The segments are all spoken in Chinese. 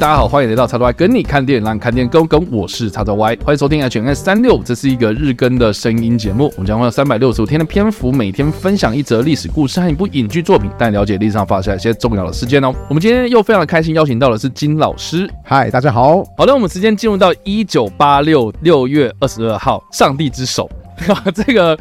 大家好，欢迎来到叉 Y 跟你看电影，让你看电影更跟。我是叉 Y，欢迎收听 HNS 三六，这是一个日更的声音节目。我们将会有三百六十五天的篇幅，每天分享一则历史故事和一部影剧作品，带你了解历史上发生一些重要的事件哦。我们今天又非常的开心，邀请到的是金老师。嗨，大家好。好的，我们时间进入到一九八六六月二十二号，上帝之手，这个。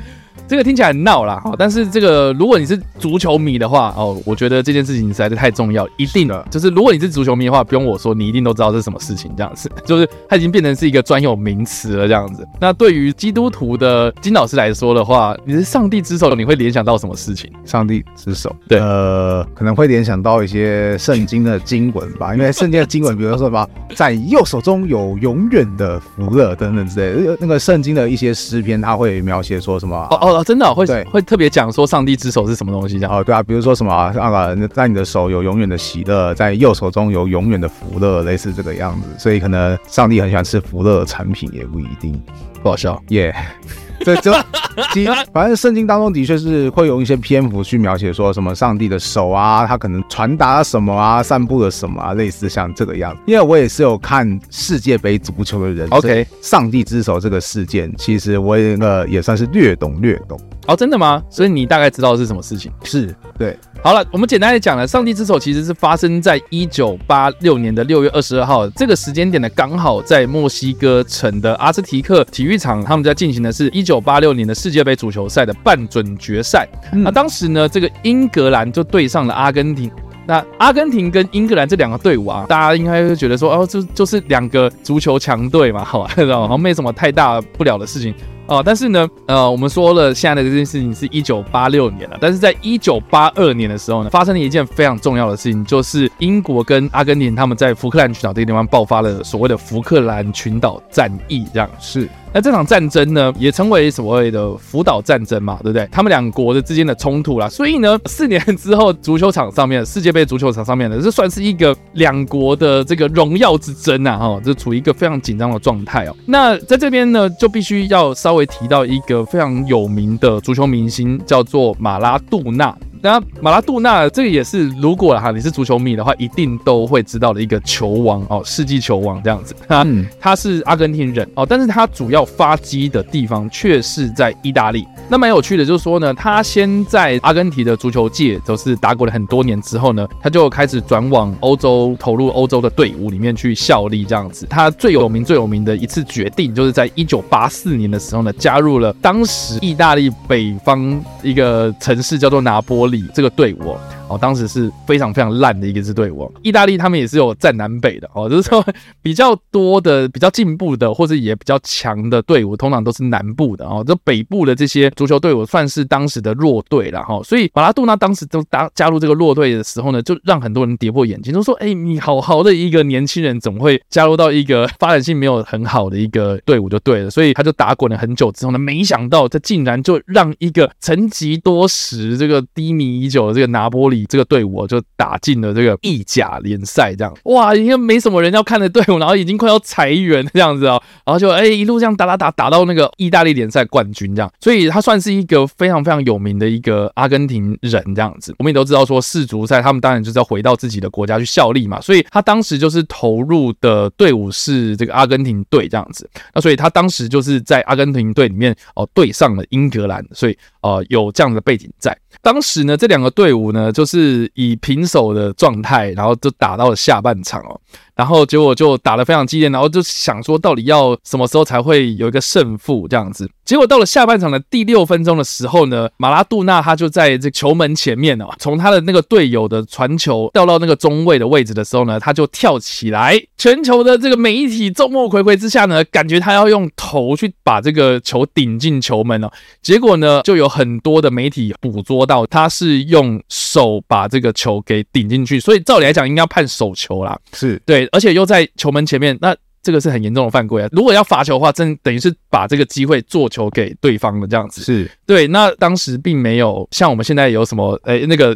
这个听起来很闹啦，但是这个如果你是足球迷的话哦，我觉得这件事情实在是太重要，一定的就是如果你是足球迷的话，不用我说，你一定都知道这是什么事情，这样子 就是它已经变成是一个专有名词了，这样子。那对于基督徒的金老师来说的话，你是上帝之手，你会联想到什么事情？上帝之手，对，呃，可能会联想到一些圣经的经文吧，因为圣经的经文，比如说什么，在右手中有永远的福乐等等之类的，那个圣经的一些诗篇，它会描写说什么？哦哦。真的、哦、会会特别讲说上帝之手是什么东西这样？哦，对啊，比如说什么啊，在你的手有永远的喜乐，在右手中有永远的福乐，类似这个样子。所以可能上帝很喜欢吃福乐的产品，也不一定。不好笑，耶、yeah。这就其实，反正圣经当中的确是会有一些篇幅去描写说什么上帝的手啊，他可能传达了什么啊，散布了什么啊，类似像这个样子。因为我也是有看世界杯足球的人，OK，上帝之手这个事件，其实我也呃也算是略懂略懂。哦，真的吗？所以你大概知道是什么事情？是对。好了，我们简单的讲了，上帝之手其实是发生在一九八六年的六月二十二号这个时间点呢，刚好在墨西哥城的阿兹提克体育场，他们在进行的是一九八六年的世界杯足球赛的半准决赛。嗯、那当时呢，这个英格兰就对上了阿根廷。那阿根廷跟英格兰这两个队伍啊，大家应该会觉得说，哦，就，就是两个足球强队嘛，好吧，然后没什么太大不了的事情。哦，但是呢，呃，我们说了，现在的这件事情是一九八六年了，但是在一九八二年的时候呢，发生了一件非常重要的事情，就是英国跟阿根廷他们在福克兰群岛这个地方爆发了所谓的福克兰群岛战役，这样是。那这场战争呢，也称为所谓的福岛战争嘛，对不对？他们两国的之间的冲突啦，所以呢，四年之后，足球场上面，世界杯足球场上面呢，这算是一个两国的这个荣耀之争啊，哈，就处于一个非常紧张的状态哦。那在这边呢，就必须要稍微提到一个非常有名的足球明星，叫做马拉杜纳。那马拉杜纳这个也是，如果哈你是足球迷的话，一定都会知道的一个球王哦，世纪球王这样子。他、嗯、他是阿根廷人哦，但是他主要发迹的地方却是在意大利。那蛮有趣的，就是说呢，他先在阿根廷的足球界都是打滚了很多年之后呢，他就开始转往欧洲，投入欧洲的队伍里面去效力这样子。他最有名最有名的一次决定，就是在一九八四年的时候呢，加入了当时意大利北方一个城市叫做拿波这个队伍。当时是非常非常烂的一个支队伍。意大利他们也是有占南北的哦，就是说比较多的、比较进步的，或者也比较强的队伍，通常都是南部的哦。这北部的这些足球队伍算是当时的弱队了哈。所以马拉杜纳当时都加加入这个弱队的时候呢，就让很多人跌破眼镜，都说：“哎，你好好的一个年轻人，怎么会加入到一个发展性没有很好的一个队伍就对了。”所以他就打滚了很久之后呢，没想到他竟然就让一个沉寂多时、这个低迷已久的这个拿波里。这个队伍就打进了这个意甲联赛，这样哇，因为没什么人要看的队伍，然后已经快要裁员这样子哦，然后就哎一路这样打打打打到那个意大利联赛冠军这样，所以他算是一个非常非常有名的一个阿根廷人这样子。我们也都知道说世足赛他们当然就是要回到自己的国家去效力嘛，所以他当时就是投入的队伍是这个阿根廷队这样子。那所以他当时就是在阿根廷队里面哦对上了英格兰，所以呃有这样的背景在。当时呢，这两个队伍呢，就是以平手的状态，然后就打到了下半场哦。然后结果就打得非常激烈，然后就想说到底要什么时候才会有一个胜负这样子。结果到了下半场的第六分钟的时候呢，马拉杜纳他就在这球门前面哦，从他的那个队友的传球掉到那个中卫的位置的时候呢，他就跳起来。全球的这个媒体众目睽睽之下呢，感觉他要用头去把这个球顶进球门哦。结果呢，就有很多的媒体捕捉到他是用手把这个球给顶进去，所以照理来讲应该判手球啦。是对。而且又在球门前面，那这个是很严重的犯规啊！如果要罚球的话，真等于是把这个机会做球给对方了，这样子是对。那当时并没有像我们现在有什么诶、欸、那个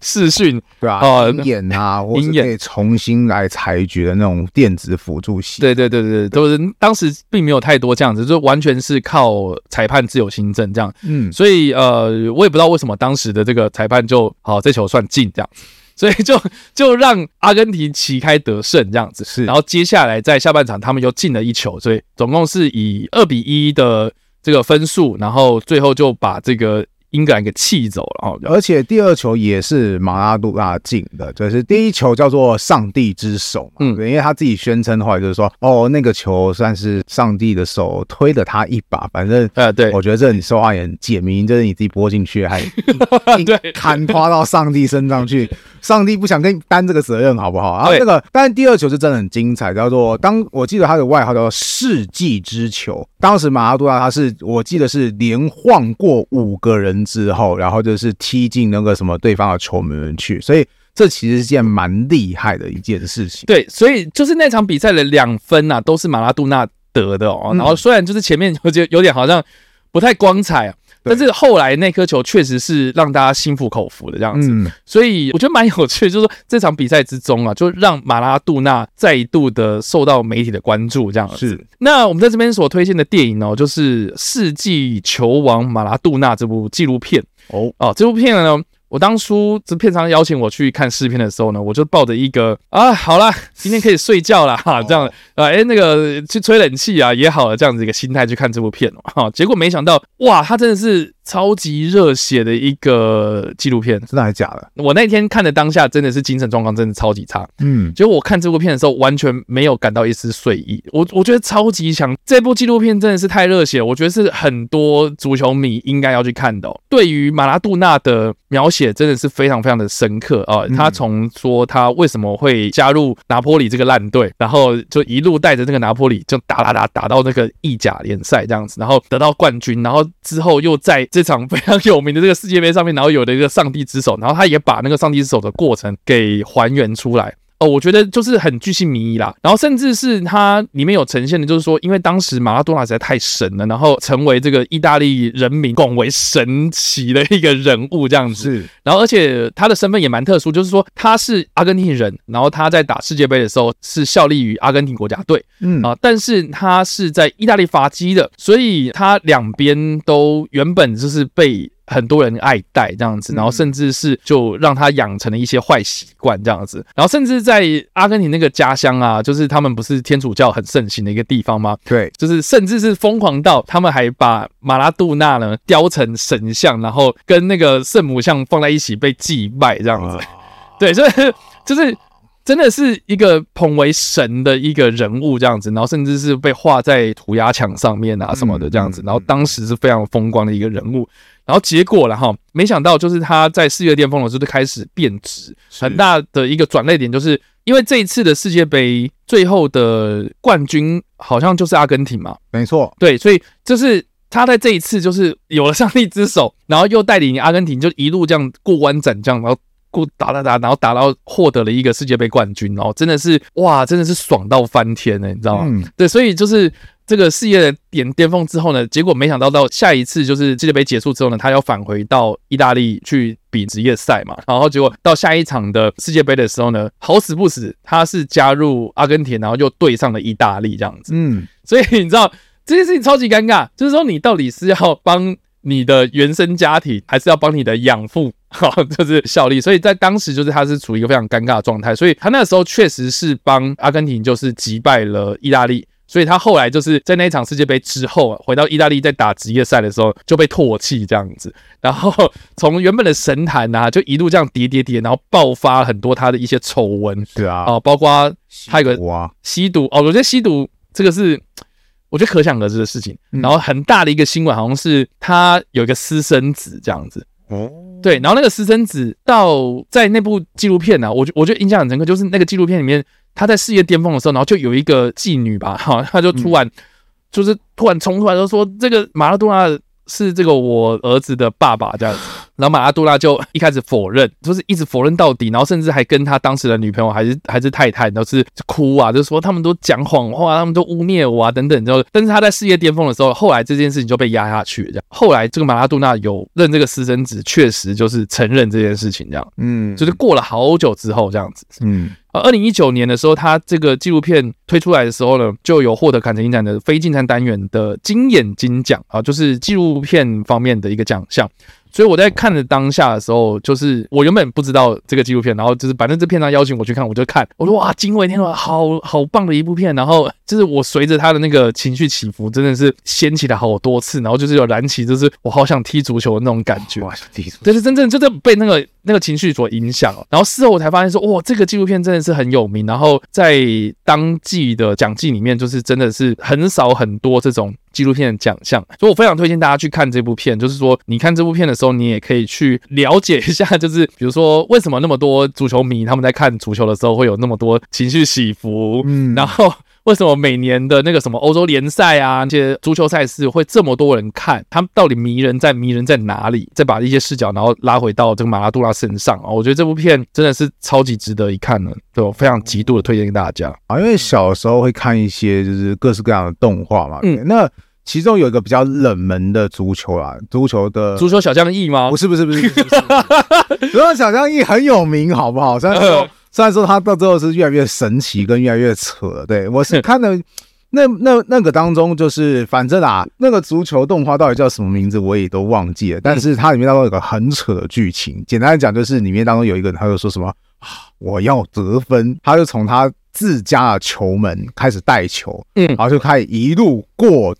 视讯对吧？啊，鹰眼啊，鹰眼可以重新来裁决的那种电子辅助系。对对对对，都是当时并没有太多这样子，就完全是靠裁判自由心证这样。嗯，所以呃，我也不知道为什么当时的这个裁判就好，这球算进这样。所以就就让阿根廷旗开得胜这样子。是，然后接下来在下半场他们又进了一球，所以总共是以二比一的这个分数，然后最后就把这个。英格兰给气走了哦，而且第二球也是马拉杜纳进的，就是第一球叫做上帝之手嘛，嗯，因为他自己宣称的话就是说，哦，那个球算是上帝的手推了他一把，反正呃，对，我觉得这你说话也很简明，就是你自己拨进去，还 对，砍花到上帝身上去，上帝不想跟你担这个责任，好不好？然后这个，但是第二球是真的很精彩，叫做当我记得他的外号叫做世纪之球，当时马拉杜纳他是我记得是连晃过五个人。之后，然后就是踢进那个什么对方的球门去，所以这其实是件蛮厉害的一件事情。对，所以就是那场比赛的两分啊，都是马拉杜纳得的哦。然后虽然就是前面我觉得有点好像不太光彩啊。但是后来那颗球确实是让大家心服口服的这样子，嗯、所以我觉得蛮有趣，就是说这场比赛之中啊，就让马拉杜纳再度的受到媒体的关注这样子。是。那我们在这边所推荐的电影呢，就是《世纪球王马拉杜纳》这部纪录片。哦哦，这部片呢。我当初这片商邀请我去看试片的时候呢，我就抱着一个啊，好啦，今天可以睡觉了哈，这样啊，哎，那个去吹冷气啊也好了，这样子一个心态去看这部片哈，结果没想到哇，他真的是。超级热血的一个纪录片，真的还是假的？我那天看的当下，真的是精神状况真的超级差。嗯，结果我看这部片的时候，完全没有感到一丝睡意。我我觉得超级强，这部纪录片真的是太热血，我觉得是很多足球迷应该要去看的哦。对于马拉杜纳的描写，真的是非常非常的深刻啊。他从说他为什么会加入拿坡里这个烂队，然后就一路带着这个拿坡里就打打打打到那个意甲联赛这样子，然后得到冠军，然后之后又在。这场非常有名的这个世界杯上面，然后有的一个上帝之手，然后他也把那个上帝之手的过程给还原出来。哦，我觉得就是很巨细靡遗啦，然后甚至是它里面有呈现的，就是说，因为当时马拉多纳实在太神了，然后成为这个意大利人民广为神奇的一个人物这样子。是，然后而且他的身份也蛮特殊，就是说他是阿根廷人，然后他在打世界杯的时候是效力于阿根廷国家队，嗯啊，但是他是在意大利发迹的，所以他两边都原本就是被。很多人爱戴这样子，然后甚至是就让他养成了一些坏习惯这样子，然后甚至在阿根廷那个家乡啊，就是他们不是天主教很盛行的一个地方吗？对，就是甚至是疯狂到他们还把马拉杜纳呢雕成神像，然后跟那个圣母像放在一起被祭拜这样子。对，所以就是真的是一个捧为神的一个人物这样子，然后甚至是被画在涂鸦墙上面啊什么的这样子，然后当时是非常风光的一个人物。然后结果了哈，没想到就是他在世界巅峰的时候就开始变质，很大的一个转捩点，就是因为这一次的世界杯最后的冠军好像就是阿根廷嘛，没错，对，所以就是他在这一次就是有了上帝之手，然后又带领阿根廷就一路这样过关斩将，然后过打打打，然后打到获得了一个世界杯冠军，然后真的是哇，真的是爽到翻天呢，你知道吗？嗯、对，所以就是。这个事业的巅巅峰之后呢，结果没想到到下一次就是世界杯结束之后呢，他要返回到意大利去比职业赛嘛。然后结果到下一场的世界杯的时候呢，好死不死他是加入阿根廷，然后又对上了意大利这样子。嗯，所以你知道这件事情超级尴尬，就是说你到底是要帮你的原生家庭，还是要帮你的养父，哈，就是效力。所以在当时就是他是处于一个非常尴尬的状态，所以他那个时候确实是帮阿根廷就是击败了意大利。所以他后来就是在那一场世界杯之后，回到意大利在打职业赛的时候就被唾弃这样子，然后 从原本的神坛啊，就一路这样跌跌跌，然后爆发很多他的一些丑闻。对啊，哦，包括他有个吸毒哦，我觉得吸毒这个是我觉得可想而知的事情。然后很大的一个新闻，好像是他有一个私生子这样子。哦，对，然后那个私生子到在那部纪录片呢，我觉我觉得印象很深刻，就是那个纪录片里面。他在事业巅峰的时候，然后就有一个妓女吧，哈，他就突然就是突然冲出来，就说这个马拉多纳是这个我儿子的爸爸这样子。然后马拉多纳就一开始否认，就是一直否认到底，然后甚至还跟他当时的女朋友还是还是太太，都是哭啊，就说他们都讲谎话，他们都污蔑我啊等等。之后但是他在事业巅峰的时候，后来这件事情就被压下去了。这样，后来这个马拉多纳有认这个私生子，确实就是承认这件事情，这样，嗯，就是过了好久之后这样子，嗯。呃，二零一九年的时候，他这个纪录片推出来的时候呢，就有获得坎城影展的非竞赛单元的金眼金奖啊，就是纪录片方面的一个奖项。所以我在看的当下的时候，就是我原本不知道这个纪录片，然后就是反正这片商邀请我去看，我就看，我说哇，惊为天人，好好棒的一部片。然后就是我随着他的那个情绪起伏，真的是掀起来好多次，然后就是有燃起，就是我好想踢足球的那种感觉。哇，踢足球，就是真正就是被那个那个情绪所影响。然后事后我才发现说，哇，这个纪录片真的是很有名。然后在当季的奖季里面，就是真的是很少很多这种。纪录片的奖项，所以我非常推荐大家去看这部片。就是说，你看这部片的时候，你也可以去了解一下，就是比如说，为什么那么多足球迷他们在看足球的时候会有那么多情绪起伏，嗯，然后。为什么每年的那个什么欧洲联赛啊，这些足球赛事会这么多人看？他们到底迷人在迷人在哪里？再把一些视角，然后拉回到这个马拉杜拉身上啊！我觉得这部片真的是超级值得一看的，对，我非常极度的推荐给大家啊！因为小时候会看一些就是各式各样的动画嘛，嗯，那其中有一个比较冷门的足球啊，足球的足球小将翼吗？不是不是不是，足球小将翼很有名，好不好？虽然说。虽然说他到最后是越来越神奇，跟越来越扯，对，我是看的 那那那个当中，就是反正啊，那个足球动画到底叫什么名字我也都忘记了，但是它里面当中有个很扯的剧情，简单来讲就是里面当中有一个人，他就说什么啊，我要得分，他就从他自家的球门开始带球，嗯，然后就开始一路过。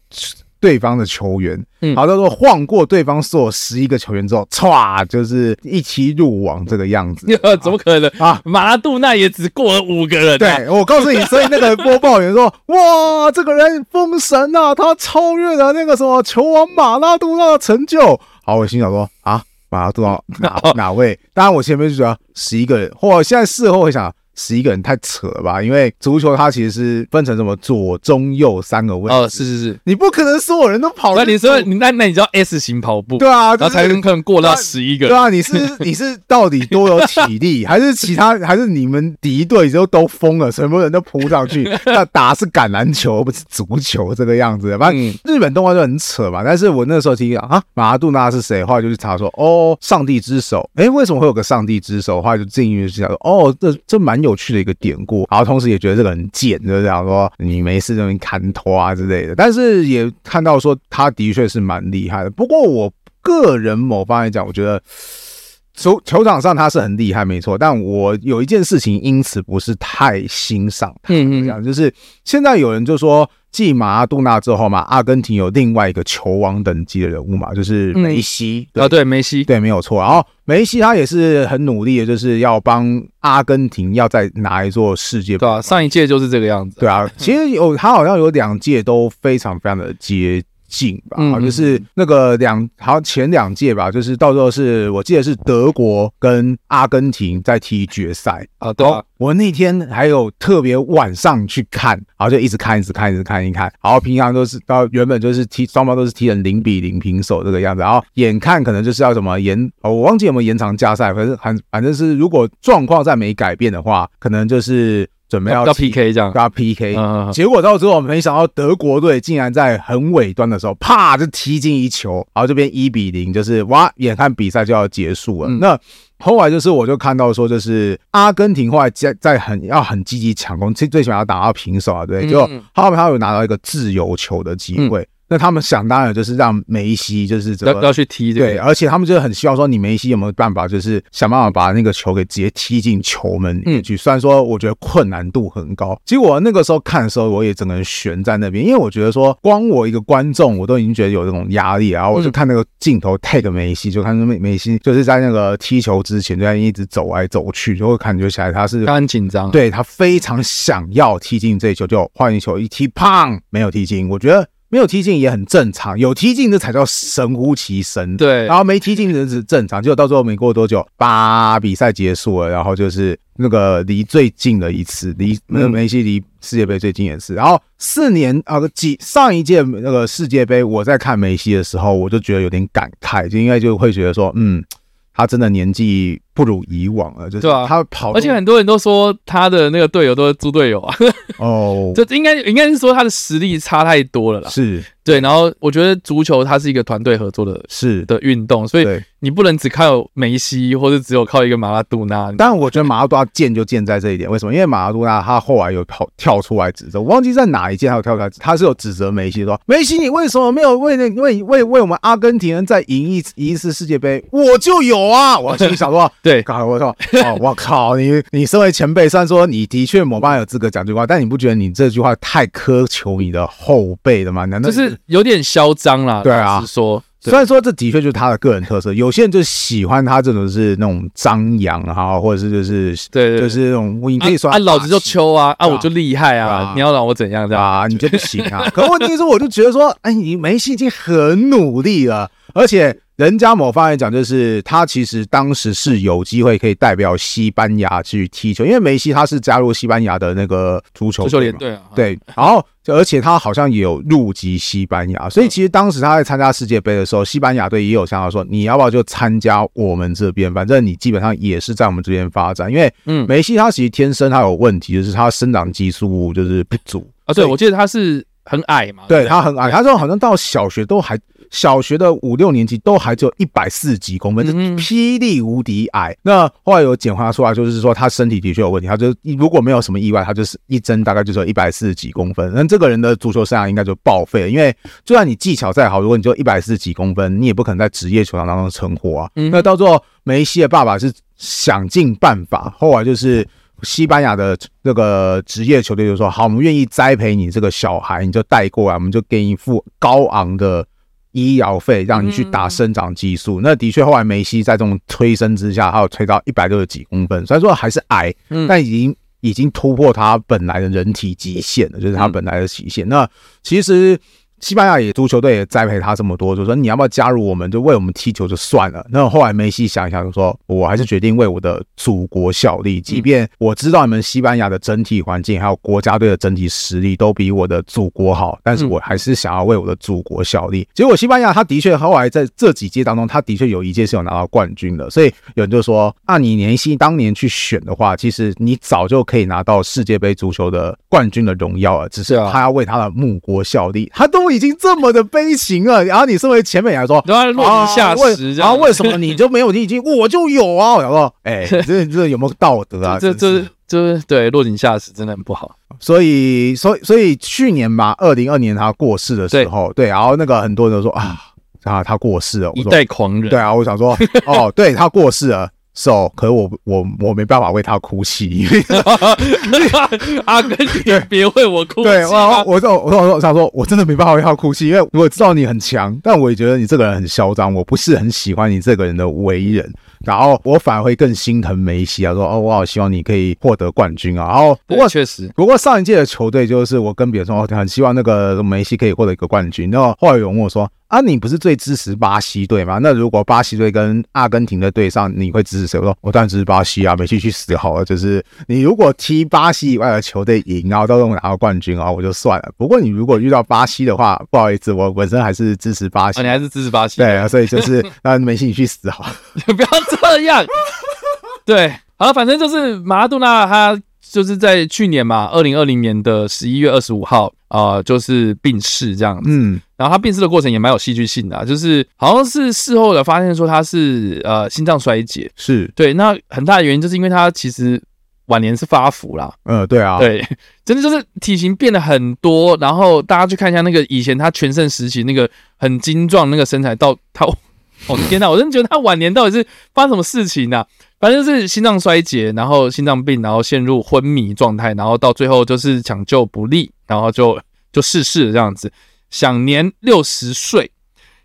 对方的球员，嗯，好，他说晃过对方所有十一个球员之后，歘，就是一起入网这个样子，怎么可能啊？马拉杜纳也只过了五个人，对，我告诉你，所以那个播报员说，哇，这个人封神啊，他超越了那个什么球王马拉杜纳的成就。好，我心想说啊，马拉杜纳哪 哪位？当然我前面就说十一个人，或现在事后会想。十一个人太扯了吧？因为足球它其实是分成什么左中右三个位置。哦，是是是，你不可能所有人都跑。那你说你那那你叫 S 型跑步？对啊，然后才能可能过到十一个。对啊，你是你是到底多有体力，还是其他，还是你们敌对之后都疯了，全部人都扑上去？那打是橄榄球，不是足球这个样子。反正日本动画就很扯嘛。但是我那时候听啊，马拉杜纳是谁？后来就去查说，哦，上帝之手。哎，为什么会有个上帝之手？后来就进去就想说，哦，这这蛮有。有趣的一个典故，然后同时也觉得这个很贱，就是讲说你没事就能砍头啊之类的。但是也看到说他的确是蛮厉害的。不过我个人某方面讲，我觉得 球球场上他是很厉害，没错。但我有一件事情因此不是太欣赏他，嗯嗯，就是现在有人就说。继马拉杜纳之后嘛，阿根廷有另外一个球王等级的人物嘛，就是梅西。啊，对，梅西，对，没有错。然后梅西他也是很努力的，就是要帮阿根廷要再拿一座世界杯。对啊，上一届就是这个样子。对啊，其实有他好像有两届都非常非常的接近吧，嗯、就是那个两好像前两届吧，就是到时候是我记得是德国跟阿根廷在踢决赛啊。对啊，我那天还有特别晚上去看，然后就一直看，一直看，一直看，一看。然后平常都是到原本就是踢双方都是踢成零比零平手这个样子，然后眼看可能就是要什么延，我忘记有没有延长加赛，反正反反正是如果状况再没改变的话，可能就是。准备要，要 PK 这样，要 PK，结果到最后没想到德国队竟然在很尾端的时候，啪就踢进一球，然后这边一比零，就是哇，眼看比赛就要结束了。嗯、那后来就是我就看到说，就是阿根廷后来在在很要很积极抢攻，最最起码要打到平手啊，对，就后面他有拿到一个自由球的机会。嗯那他们想当然就是让梅西就是怎么要要去踢，对，而且他们就很希望说，你梅西有没有办法，就是想办法把那个球给直接踢进球门里面去。虽然说我觉得困难度很高，结果那个时候看的时候，我也整个人悬在那边，因为我觉得说，光我一个观众，我都已经觉得有这种压力，然后我就看那个镜头 take 梅西，就看梅梅西就是在那个踢球之前就在一直走来走去，就会感觉起来他是他很紧张，对，他非常想要踢进这一球，就换一球一踢，砰，没有踢进。我觉得。没有踢进也很正常，有踢进这才叫神乎其神。对，然后没踢进是正常，结果到最后没过多久，叭，比赛结束了，然后就是那个离最近的一次，离那梅西离世界杯最近也是。然后四年啊，几上一届那个世界杯，我在看梅西的时候，我就觉得有点感慨，就应该就会觉得说，嗯，他真的年纪不如以往了，就是对啊，他跑，而且很多人都说他的那个队友都是猪队友啊。哦，这应该应该是说他的实力差太多了啦。是。对，然后我觉得足球它是一个团队合作的，是的运动，所以你不能只靠梅西，或者只有靠一个马拉杜纳。但我觉得马拉杜纳贱就贱在这一点，为什么？因为马拉杜纳他后来有跑跳出来指责，我忘记在哪一届他有跳出来，他是有指责梅西说：“梅西，你为什么没有为那为为为我们阿根廷人再赢一赢一次世界杯？我就有啊！”我心里想说：“对，我说哦，我靠，你你身为前辈，虽然说你的确某方面有资格讲这句话，但你不觉得你这句话太苛求你的后辈了吗？难道就是有点嚣？”张了，对啊，是说，虽然说这的确就是他的个人特色，有些人就喜欢他这种是那种张扬哈，或者是就是对，就是那种你可以说啊，老子就秋啊，啊，我就厉害啊，你要让我怎样这样啊？你就不行啊？可问题是，我就觉得说，哎，你梅西已经很努力了，而且。人家某方面讲，就是他其实当时是有机会可以代表西班牙去踢球，因为梅西他是加入西班牙的那个足球足球联队啊，对，然后而且他好像也有入籍西班牙，所以其实当时他在参加世界杯的时候，西班牙队也有想要说，你要不要就参加我们这边，反正你基本上也是在我们这边发展，因为嗯，梅西他其实天生他有问题，就是他生长激素就是不足。啊，对，我记得他是很矮嘛，对，他很矮，他说好像到小学都还。小学的五六年级都还只有一百四十几公分，是霹雳无敌矮。那后来有简化出来，就是说他身体的确有问题。他就如果没有什么意外，他就是一针大概就是一百四十几公分。那这个人的足球生涯应该就报废了，因为就算你技巧再好，如果你就一百四十几公分，你也不可能在职业球场当中存活啊。那到最后，梅西的爸爸是想尽办法，后来就是西班牙的这个职业球队就说：“好，我们愿意栽培你这个小孩，你就带过来，我们就给你付高昂的。”医疗费让你去打生长激素，那的确后来梅西在这种催生之下，他有推到一百六十几公分，虽然说还是矮，但已经已经突破他本来的人体极限了，就是他本来的极限。那其实。西班牙也足球队也栽培他这么多，就说你要不要加入我们，就为我们踢球就算了。那后来梅西想一想，就说我还是决定为我的祖国效力，即便我知道你们西班牙的整体环境还有国家队的整体实力都比我的祖国好，但是我还是想要为我的祖国效力。结果西班牙他的确后来在这几届当中，他的确有一届是有拿到冠军的，所以有人就说，按你梅西当年去选的话，其实你早就可以拿到世界杯足球的冠军的荣耀了，只是他要为他的母国效力，他都。已经这么的悲情了，然后你身为前辈来说，都要落井下石，然后为什么你就没有？你已经我就有啊！我想说，哎，这这有没有道德啊？这这这对落井下石真的很不好。所以，所以，所以去年吧，二零二年他过世的时候，对，然后那个很多人都说啊，啊，他过世了，一代狂人。对啊，我想说，哦，对他过世了。是哦，可是我我我没办法为他哭泣。阿根廷，别为我哭泣。对，我我我我我我想说，我真的没办法为他哭泣，因为我知道你很强，但我也觉得你这个人很嚣张，我不是很喜欢你这个人的为人。然后我反而会更心疼梅西啊，说哦，我好希望你可以获得冠军啊。然后不过确实，不过上一届的球队就是我跟别人说，我很希望那个梅西可以获得一个冠军。然后后来有人问我说。啊，你不是最支持巴西队吗？那如果巴西队跟阿根廷的对上，你会支持谁？我说我当然支持巴西啊，梅西去死好了。就是你如果踢巴西以外的球队赢，然后都能拿到冠军啊，我就算了。不过你如果遇到巴西的话，不好意思，我本身还是支持巴西。啊，你还是支持巴西？对啊，所以就是 那梅西你去死好了，你不要这样。对，好了，反正就是马拉杜纳他就是在去年嘛，二零二零年的十一月二十五号。啊、呃，就是病逝这样子，嗯，然后他病逝的过程也蛮有戏剧性的、啊，就是好像是事后的发现说他是呃心脏衰竭，是。对，那很大的原因就是因为他其实晚年是发福啦，嗯，对啊，对，真的就是体型变得很多，然后大家去看一下那个以前他全盛时期那个很精壮那个身材，到他，哦天呐，我真的觉得他晚年到底是发生什么事情呢、啊？反正就是心脏衰竭，然后心脏病，然后陷入昏迷状态，然后到最后就是抢救不利，然后就就逝世了这样子，享年六十岁。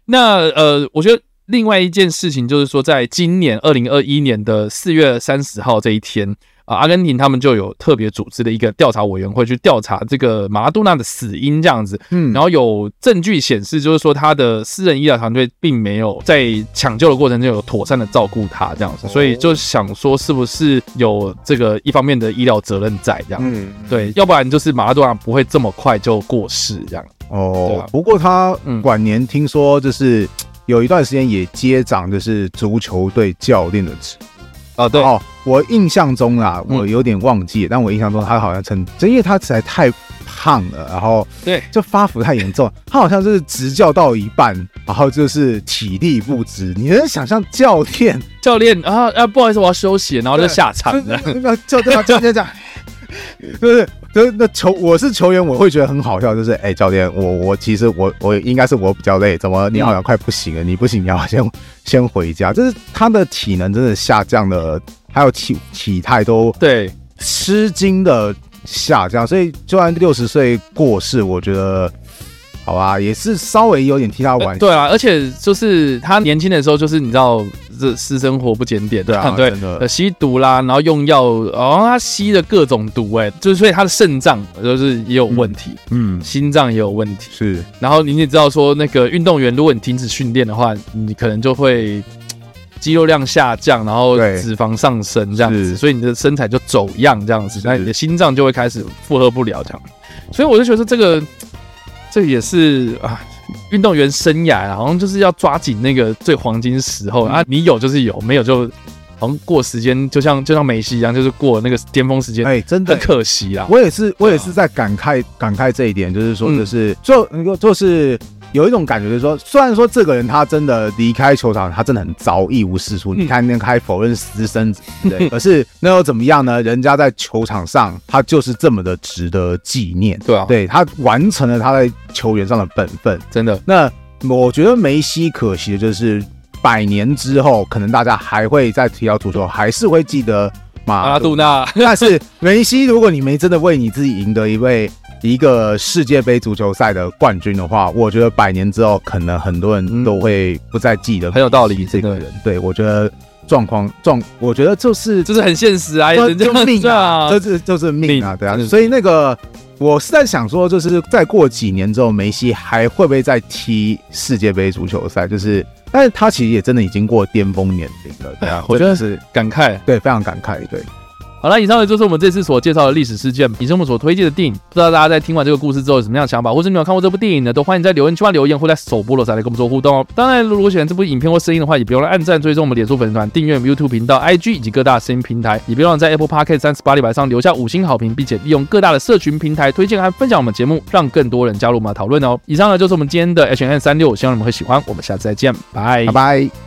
那呃，我觉得另外一件事情就是说，在今年二零二一年的四月三十号这一天。啊，阿根廷他们就有特别组织的一个调查委员会去调查这个马拉多纳的死因，这样子，嗯，然后有证据显示，就是说他的私人医疗团队并没有在抢救的过程中有妥善的照顾他，这样子，所以就想说是不是有这个一方面的医疗责任在这样，嗯，对，要不然就是马拉多纳不会这么快就过世这样。哦，不过他晚年听说就是有一段时间也接掌就是足球队教练的职。哦，对哦，我印象中啊，我有点忘记，嗯、但我印象中他好像称，就因为他实在太胖了，然后对，就发福太严重，他好像就是执教到一半，然后就是体力不支。你能想象教练 教练啊啊，不好意思，我要休息，然后就下场了。那个教练教练讲，就是就是那球，我是球员，我会觉得很好笑，就是哎、欸，教练，我我其实我我应该是我比较累，怎么你好像快不行了？你不行，你要先 先回家。就是他的体能真的下降的，还有体体态都对吃惊的。下降，所以就算六十岁过世，我觉得好吧，也是稍微有点替他玩。对啊，而且就是他年轻的时候，就是你知道这私生活不检点，对啊，对，呃，吸毒啦，然后用药，哦，他吸的各种毒，哎，就是所以他的肾脏就是也有问题，嗯，嗯心脏也有问题，是。然后你也知道说，那个运动员，如果你停止训练的话，你可能就会。肌肉量下降，然后脂肪上升，这样子，所以你的身材就走样，这样子，那你的心脏就会开始负荷不了，这样。所以我就觉得这个，这也是啊，运动员生涯啊，好像就是要抓紧那个最黄金时候。啊，你有就是有，没有就好像过时间，就像就像梅西一样，就是过那个巅峰时间，哎，真的。很可惜啦。我也是，我也是在感慨感慨这一点，就是说，就是就那个就是。有一种感觉，就是说，虽然说这个人他真的离开球场，他真的很糟，一无是处。你看，那开否认私生子，对。可是那又怎么样呢？人家在球场上，他就是这么的值得纪念。对啊，对他完成了他在球员上的本分，真的。那我觉得梅西可惜的就是，百年之后，可能大家还会再提到足球，还是会记得马拉杜纳。但是梅西，如果你没真的为你自己赢得一位。一个世界杯足球赛的冠军的话，我觉得百年之后，可能很多人都会不再记得。很有道理，这个人。对，我觉得状况状，我觉得就是就是很现实啊，就，就命啊，这是就是命啊，对啊。所以那个，我是在想说，就是再过几年之后，梅西还会不会再踢世界杯足球赛？就是，但是他其实也真的已经过巅峰年龄了，对啊。我觉得是感慨，对，非常感慨，对。好了，以上呢就是我们这次所介绍的历史事件，也是我们所推荐的电影。不知道大家在听完这个故事之后有什么样的想法，或者你有看过这部电影呢？都欢迎在留言区留言，或在首播的时候来跟我们做互动哦。当然，如果喜欢这部影片或声音的话，也别忘了按赞、追踪我们脸书粉丝团、订阅 YouTube 频道、IG 以及各大声音平台，也别忘了在 Apple Podcast 三十八里板上留下五星好评，并且利用各大的社群平台推荐和分享我们节目，让更多人加入我们的讨论哦。以上呢就是我们今天的 H&M 365，希望你们会喜欢。我们下次再见，拜拜。